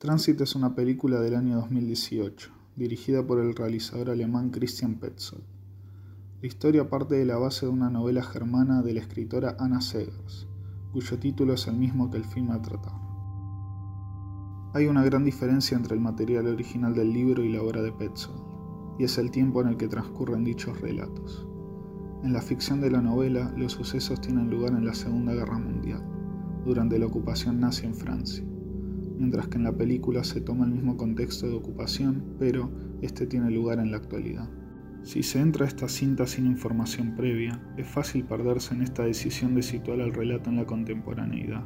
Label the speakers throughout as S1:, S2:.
S1: Transit es una película del año 2018, dirigida por el realizador alemán Christian Petzold. La historia parte de la base de una novela germana de la escritora Anna Segers, cuyo título es el mismo que el film a tratar. Hay una gran diferencia entre el material original del libro y la obra de Petzold, y es el tiempo en el que transcurren dichos relatos. En la ficción de la novela, los sucesos tienen lugar en la Segunda Guerra Mundial, durante la ocupación nazi en Francia, mientras que en la película se toma el mismo contexto de ocupación, pero este tiene lugar en la actualidad. Si se entra a esta cinta sin información previa, es fácil perderse en esta decisión de situar el relato en la contemporaneidad.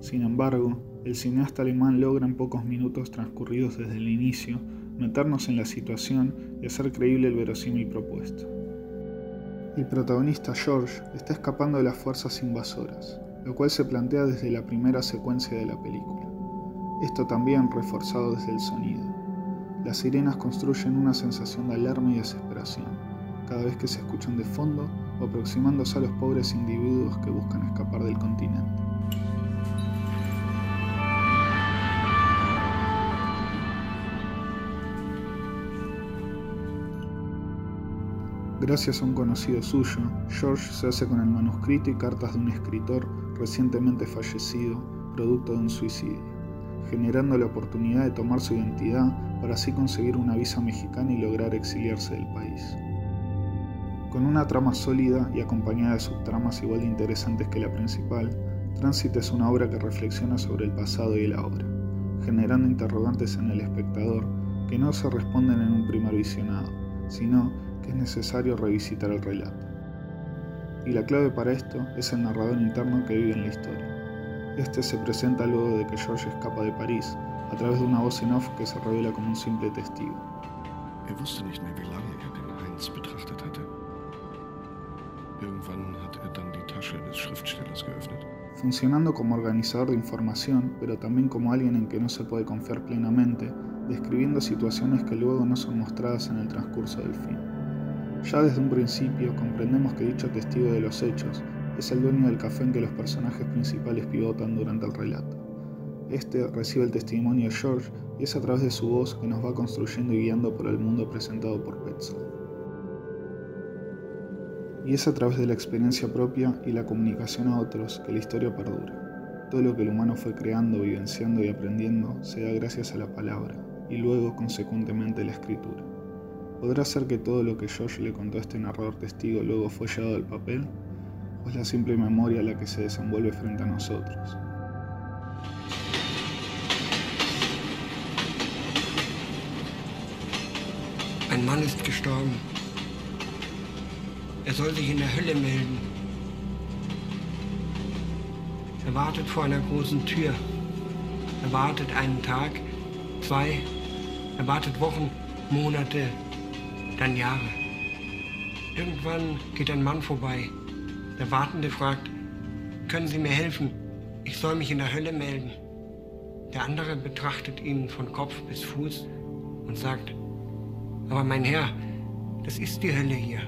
S1: Sin embargo, el cineasta alemán logra en pocos minutos transcurridos desde el inicio meternos en la situación y hacer creíble el verosímil propuesto. El protagonista George está escapando de las fuerzas invasoras, lo cual se plantea desde la primera secuencia de la película. Esto también reforzado desde el sonido. Las sirenas construyen una sensación de alarma y desesperación, cada vez que se escuchan de fondo aproximándose a los pobres individuos que buscan escapar del continente. Gracias a un conocido suyo, George se hace con el manuscrito y cartas de un escritor recientemente fallecido, producto de un suicidio, generando la oportunidad de tomar su identidad para así conseguir una visa mexicana y lograr exiliarse del país. Con una trama sólida y acompañada de subtramas igual de interesantes que la principal, Transit es una obra que reflexiona sobre el pasado y la obra, generando interrogantes en el espectador que no se responden en un primer visionado, sino es necesario revisitar el relato. Y la clave para esto es el narrador interno que vive en la historia. Este se presenta luego de que George escapa de París, a través de una voz en off que se revela como un simple testigo.
S2: Er wusste nicht mehr, wie lange er den Heinz betrachtet hatte. Irgendwann hat er dann die Tasche des Schriftstellers geöffnet.
S1: Funcionando como organizador de información, pero también como alguien en que no se puede confiar plenamente, describiendo situaciones que luego no son mostradas en el transcurso del film. Ya desde un principio comprendemos que dicho testigo de los hechos es el dueño del café en que los personajes principales pivotan durante el relato. Este recibe el testimonio de George y es a través de su voz que nos va construyendo y guiando por el mundo presentado por Petzold. Y es a través de la experiencia propia y la comunicación a otros que la historia perdura. Todo lo que el humano fue creando, vivenciando y aprendiendo se da gracias a la palabra y luego consecuentemente la escritura. ¿Podrá ser que todo lo que George le contó a este narrador testigo luego fue llevado al papel? ¿O es la simple memoria la que se desenvuelve frente a nosotros?
S3: Ein Mann ist gestorben. Er soll sich in der Hölle melden. Er wartet vor einer großen Tür. Er wartet einen Tag, zwei, er wartet Wochen, Monate, dann Jahre. Irgendwann geht ein Mann vorbei. Der Wartende fragt, können Sie mir helfen? Ich soll mich in der Hölle melden. Der andere betrachtet ihn von Kopf bis Fuß und sagt, aber mein Herr, das ist die Hölle hier.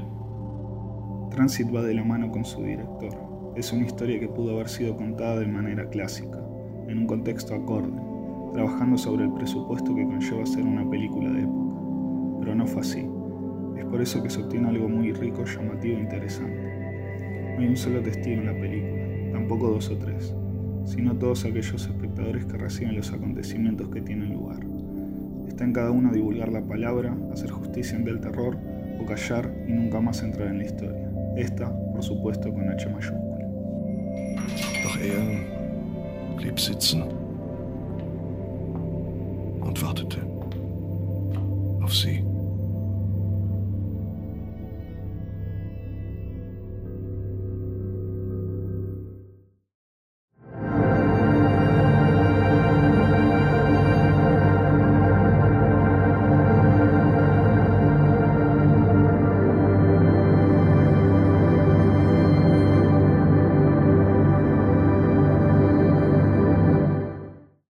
S1: Transit va de la mano con su director. Es una historia que pudo haber sido contada de manera clásica, en un contexto acorde, trabajando sobre el presupuesto que conlleva hacer una película de época. Pero no fue así. Es por eso que se obtiene algo muy rico, llamativo e interesante. No un solo testigo en la película, tampoco dos o tres, sino todos aquellos espectadores que reciben los acontecimientos que tienen lugar. Está en cada uno divulgar la palabra, hacer justicia ante el terror o callar y nunca más entrar en la historia. Esta, por supuesto, con H mayúscula.
S2: Doch er blieb sitzen und wartete auf sie.